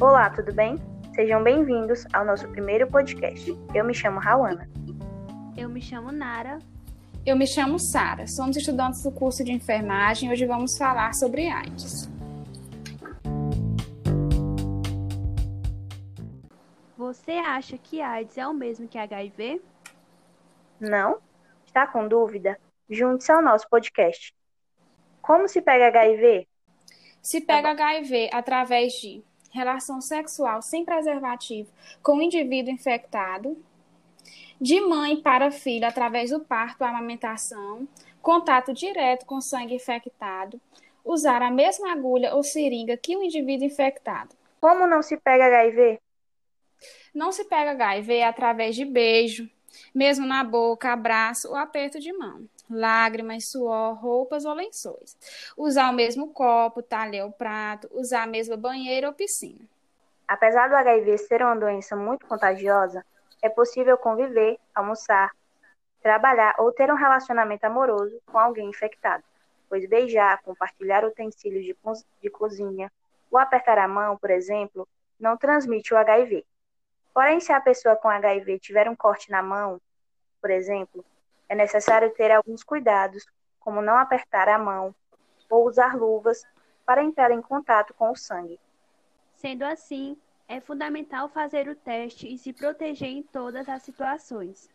Olá, tudo bem? Sejam bem-vindos ao nosso primeiro podcast. Eu me chamo Rauana. Eu me chamo Nara. Eu me chamo Sara. Somos estudantes do curso de enfermagem e hoje vamos falar sobre AIDS. Você acha que AIDS é o mesmo que HIV? Não? Está com dúvida? Junte-se ao nosso podcast. Como se pega HIV? Se pega HIV através de relação sexual sem preservativo com o indivíduo infectado, de mãe para filho através do parto, amamentação, contato direto com sangue infectado, usar a mesma agulha ou seringa que o indivíduo infectado. Como não se pega HIV? Não se pega HIV através de beijo, mesmo na boca, abraço ou aperto de mão lágrimas, suor, roupas ou lençóis. Usar o mesmo copo, talher ou prato, usar a mesma banheira ou piscina. Apesar do HIV ser uma doença muito contagiosa, é possível conviver, almoçar, trabalhar ou ter um relacionamento amoroso com alguém infectado, pois beijar, compartilhar utensílios de, co de cozinha ou apertar a mão, por exemplo, não transmite o HIV. Porém, se a pessoa com HIV tiver um corte na mão, por exemplo, é necessário ter alguns cuidados, como não apertar a mão ou usar luvas para entrar em contato com o sangue. Sendo assim, é fundamental fazer o teste e se proteger em todas as situações.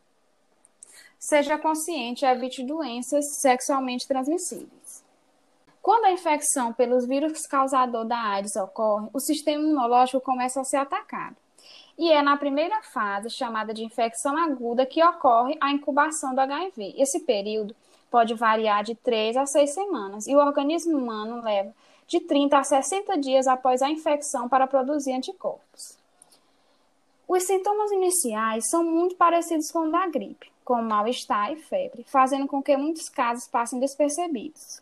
Seja consciente e evite doenças sexualmente transmissíveis. Quando a infecção pelos vírus causador da AIDS ocorre, o sistema imunológico começa a ser atacado e é na primeira fase, chamada de infecção aguda, que ocorre a incubação do HIV. Esse período pode variar de 3 a 6 semanas e o organismo humano leva de 30 a 60 dias após a infecção para produzir anticorpos. Os sintomas iniciais são muito parecidos com o da gripe, como mal-estar e febre, fazendo com que muitos casos passem despercebidos.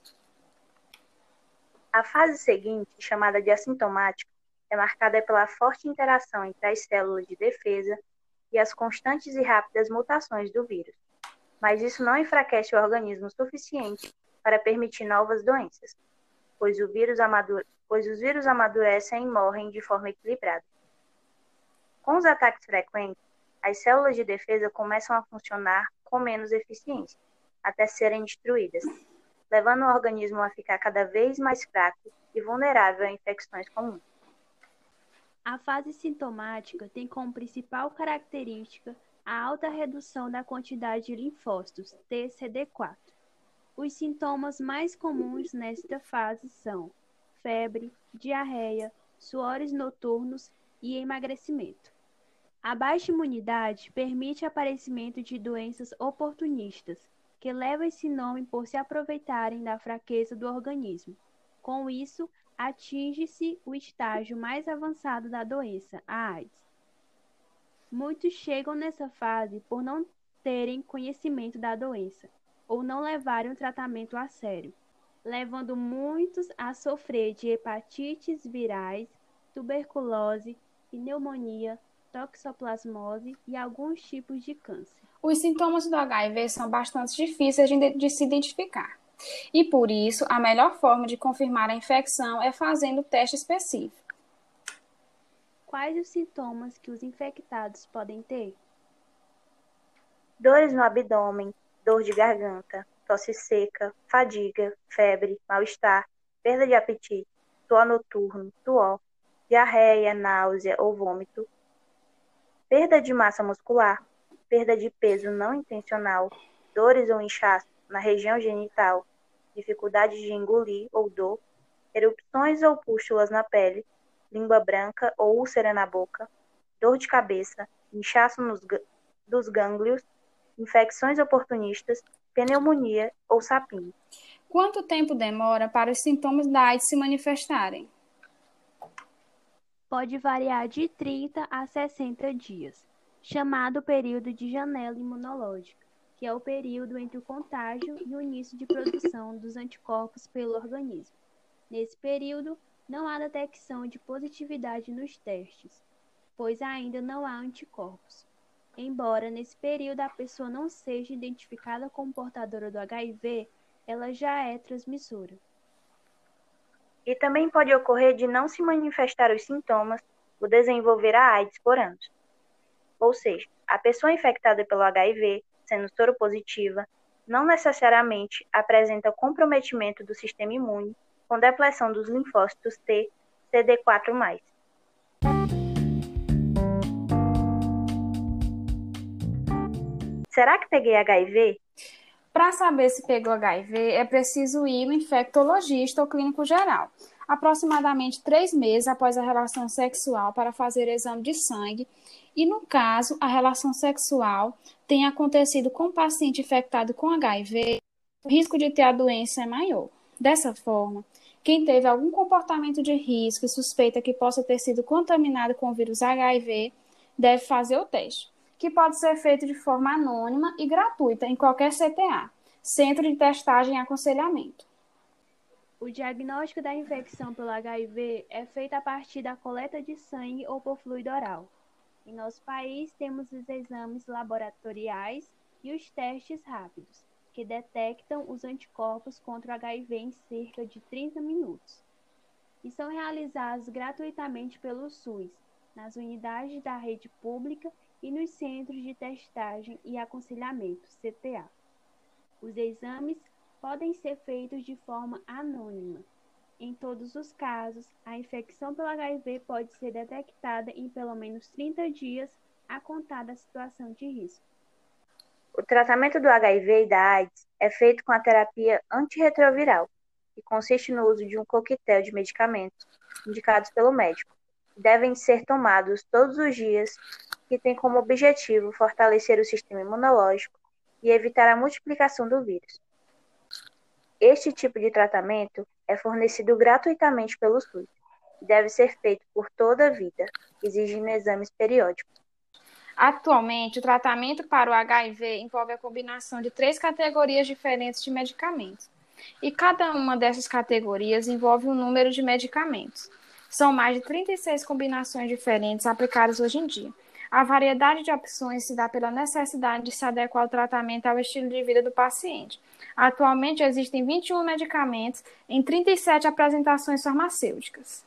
A fase seguinte, chamada de assintomática, é marcada pela forte interação entre as células de defesa e as constantes e rápidas mutações do vírus. Mas isso não enfraquece o organismo suficiente para permitir novas doenças, pois, vírus pois os vírus amadurecem e morrem de forma equilibrada. Com os ataques frequentes, as células de defesa começam a funcionar com menos eficiência, até serem destruídas, levando o organismo a ficar cada vez mais fraco e vulnerável a infecções comuns. A fase sintomática tem como principal característica a alta redução da quantidade de linfócitos TCD4. Os sintomas mais comuns nesta fase são febre, diarreia, suores noturnos e emagrecimento. A baixa imunidade permite o aparecimento de doenças oportunistas, que levam esse nome por se aproveitarem da fraqueza do organismo. Com isso, atinge-se o estágio mais avançado da doença, a AIDS. Muitos chegam nessa fase por não terem conhecimento da doença ou não levarem o tratamento a sério, levando muitos a sofrer de hepatites virais, tuberculose, pneumonia, toxoplasmose e alguns tipos de câncer. Os sintomas do HIV são bastante difíceis de, de se identificar. E por isso, a melhor forma de confirmar a infecção é fazendo o teste específico. Quais os sintomas que os infectados podem ter? Dores no abdômen, dor de garganta, tosse seca, fadiga, febre, mal-estar, perda de apetite, suor noturno, suor, diarreia, náusea ou vômito, perda de massa muscular, perda de peso não intencional, dores ou inchaço na região genital, dificuldade de engolir ou dor, erupções ou pústulas na pele, língua branca ou úlcera na boca, dor de cabeça, inchaço nos, dos gânglios, infecções oportunistas, pneumonia ou sapinho. Quanto tempo demora para os sintomas da AIDS se manifestarem? Pode variar de 30 a 60 dias, chamado período de janela imunológica que é o período entre o contágio e o início de produção dos anticorpos pelo organismo. Nesse período, não há detecção de positividade nos testes, pois ainda não há anticorpos. Embora nesse período a pessoa não seja identificada como portadora do HIV, ela já é transmissora. E também pode ocorrer de não se manifestar os sintomas o desenvolver a AIDS por anos. Ou seja, a pessoa infectada pelo HIV, sendo soropositiva, não necessariamente apresenta comprometimento do sistema imune com depleção dos linfócitos T CD4+. Será que peguei HIV? Para saber se pegou HIV, é preciso ir no infectologista ou clínico geral, aproximadamente três meses após a relação sexual para fazer exame de sangue e, no caso, a relação sexual tenha acontecido com o paciente infectado com HIV, o risco de ter a doença é maior. Dessa forma, quem teve algum comportamento de risco e suspeita que possa ter sido contaminado com o vírus HIV deve fazer o teste que pode ser feito de forma anônima e gratuita em qualquer CTA, Centro de Testagem e Aconselhamento. O diagnóstico da infecção pelo HIV é feito a partir da coleta de sangue ou por fluido oral. Em nosso país, temos os exames laboratoriais e os testes rápidos, que detectam os anticorpos contra o HIV em cerca de 30 minutos. E são realizados gratuitamente pelo SUS, nas unidades da rede pública e nos Centros de Testagem e Aconselhamento, CTA. Os exames podem ser feitos de forma anônima. Em todos os casos, a infecção pelo HIV pode ser detectada em pelo menos 30 dias a contar da situação de risco. O tratamento do HIV e da AIDS é feito com a terapia antirretroviral, que consiste no uso de um coquetel de medicamentos indicados pelo médico, devem ser tomados todos os dias que tem como objetivo fortalecer o sistema imunológico e evitar a multiplicação do vírus. Este tipo de tratamento é fornecido gratuitamente pelo SUS e deve ser feito por toda a vida, exigindo exames periódicos. Atualmente, o tratamento para o HIV envolve a combinação de três categorias diferentes de medicamentos, e cada uma dessas categorias envolve um número de medicamentos. São mais de 36 combinações diferentes aplicadas hoje em dia, a variedade de opções se dá pela necessidade de se adequar o tratamento ao estilo de vida do paciente. Atualmente existem 21 medicamentos em 37 apresentações farmacêuticas.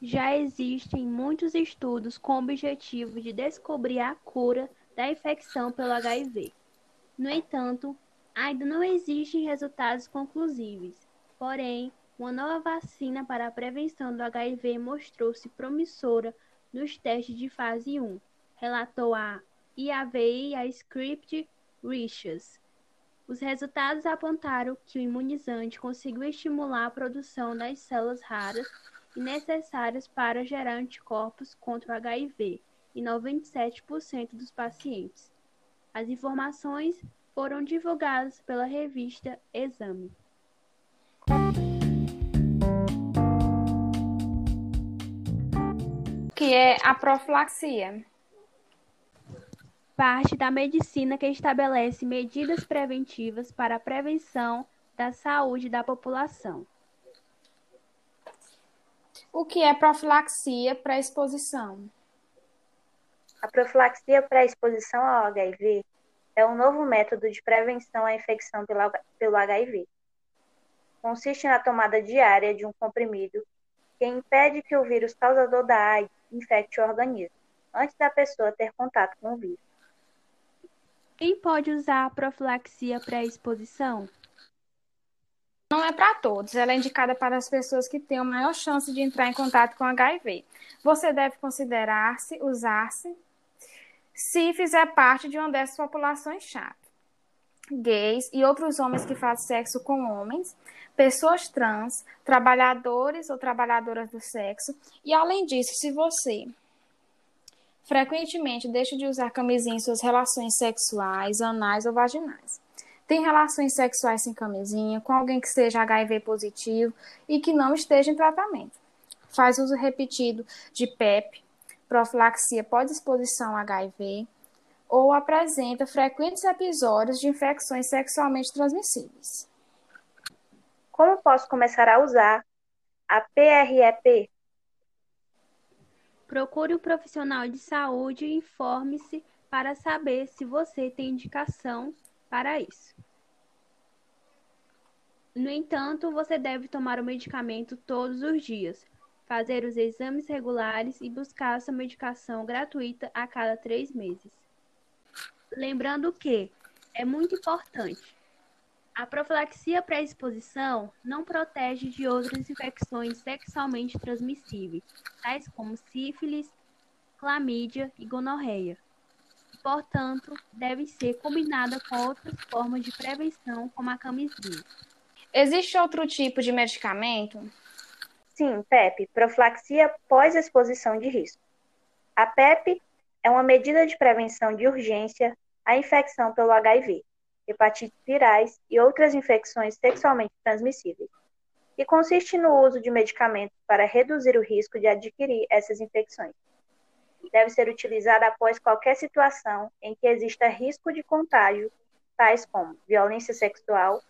Já existem muitos estudos com o objetivo de descobrir a cura da infecção pelo HIV. No entanto, ainda não existem resultados conclusivos. Porém, uma nova vacina para a prevenção do HIV mostrou-se promissora nos testes de fase 1, relatou a IAVI a Script Research. Os resultados apontaram que o imunizante conseguiu estimular a produção das células raras e necessárias para gerar anticorpos contra o HIV em 97% dos pacientes. As informações foram divulgadas pela revista Exame. Que é a profilaxia. Parte da medicina que estabelece medidas preventivas para a prevenção da saúde da população. O que é profilaxia pré-exposição? A profilaxia pré-exposição ao HIV é um novo método de prevenção à infecção pelo HIV. Consiste na tomada diária de um comprimido que impede que o vírus causador da AIDS infecte o organismo, antes da pessoa ter contato com o vírus. Quem pode usar a profilaxia pré-exposição? Não é para todos, ela é indicada para as pessoas que têm a maior chance de entrar em contato com HIV. Você deve considerar-se, usar-se, se fizer parte de uma dessas populações-chave. Gays e outros homens que fazem sexo com homens, pessoas trans, trabalhadores ou trabalhadoras do sexo. E além disso, se você frequentemente deixa de usar camisinha em suas relações sexuais, anais ou vaginais. Tem relações sexuais sem camisinha, com alguém que seja HIV positivo e que não esteja em tratamento. Faz uso repetido de PEP, profilaxia pós-exposição HIV, ou apresenta frequentes episódios de infecções sexualmente transmissíveis. Como posso começar a usar a PREP? Procure um profissional de saúde e informe-se para saber se você tem indicação para isso. No entanto, você deve tomar o medicamento todos os dias, fazer os exames regulares e buscar sua medicação gratuita a cada três meses. Lembrando que é muito importante. A profilaxia pré-exposição não protege de outras infecções sexualmente transmissíveis, tais como sífilis, clamídia e gonorreia. Portanto, deve ser combinada com outras formas de prevenção, como a camisinha. Existe outro tipo de medicamento? Sim, PEP, profilaxia pós-exposição de risco. A PEP é uma medida de prevenção de urgência à infecção pelo HIV, hepatites virais e outras infecções sexualmente transmissíveis, e consiste no uso de medicamentos para reduzir o risco de adquirir essas infecções. Deve ser utilizada após qualquer situação em que exista risco de contágio, tais como violência sexual,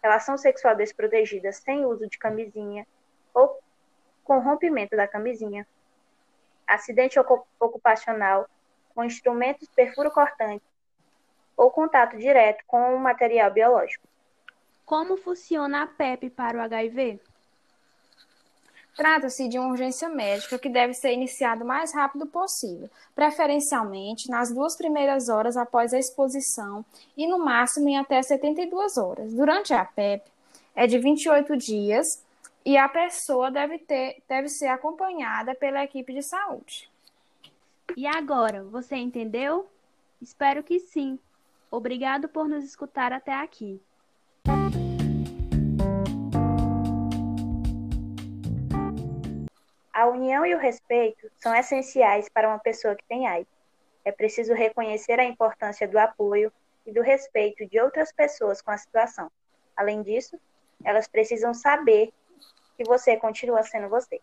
relação sexual desprotegida sem uso de camisinha ou com rompimento da camisinha, acidente ocupacional com instrumentos perfuro-cortantes ou contato direto com o material biológico. Como funciona a PEP para o HIV? Trata-se de uma urgência médica que deve ser iniciada o mais rápido possível, preferencialmente nas duas primeiras horas após a exposição e no máximo em até 72 horas. Durante a PEP, é de 28 dias e a pessoa deve, ter, deve ser acompanhada pela equipe de saúde. E agora, você entendeu? Espero que sim. Obrigado por nos escutar até aqui. A união e o respeito são essenciais para uma pessoa que tem AIDS. É preciso reconhecer a importância do apoio e do respeito de outras pessoas com a situação. Além disso, elas precisam saber que você continua sendo você.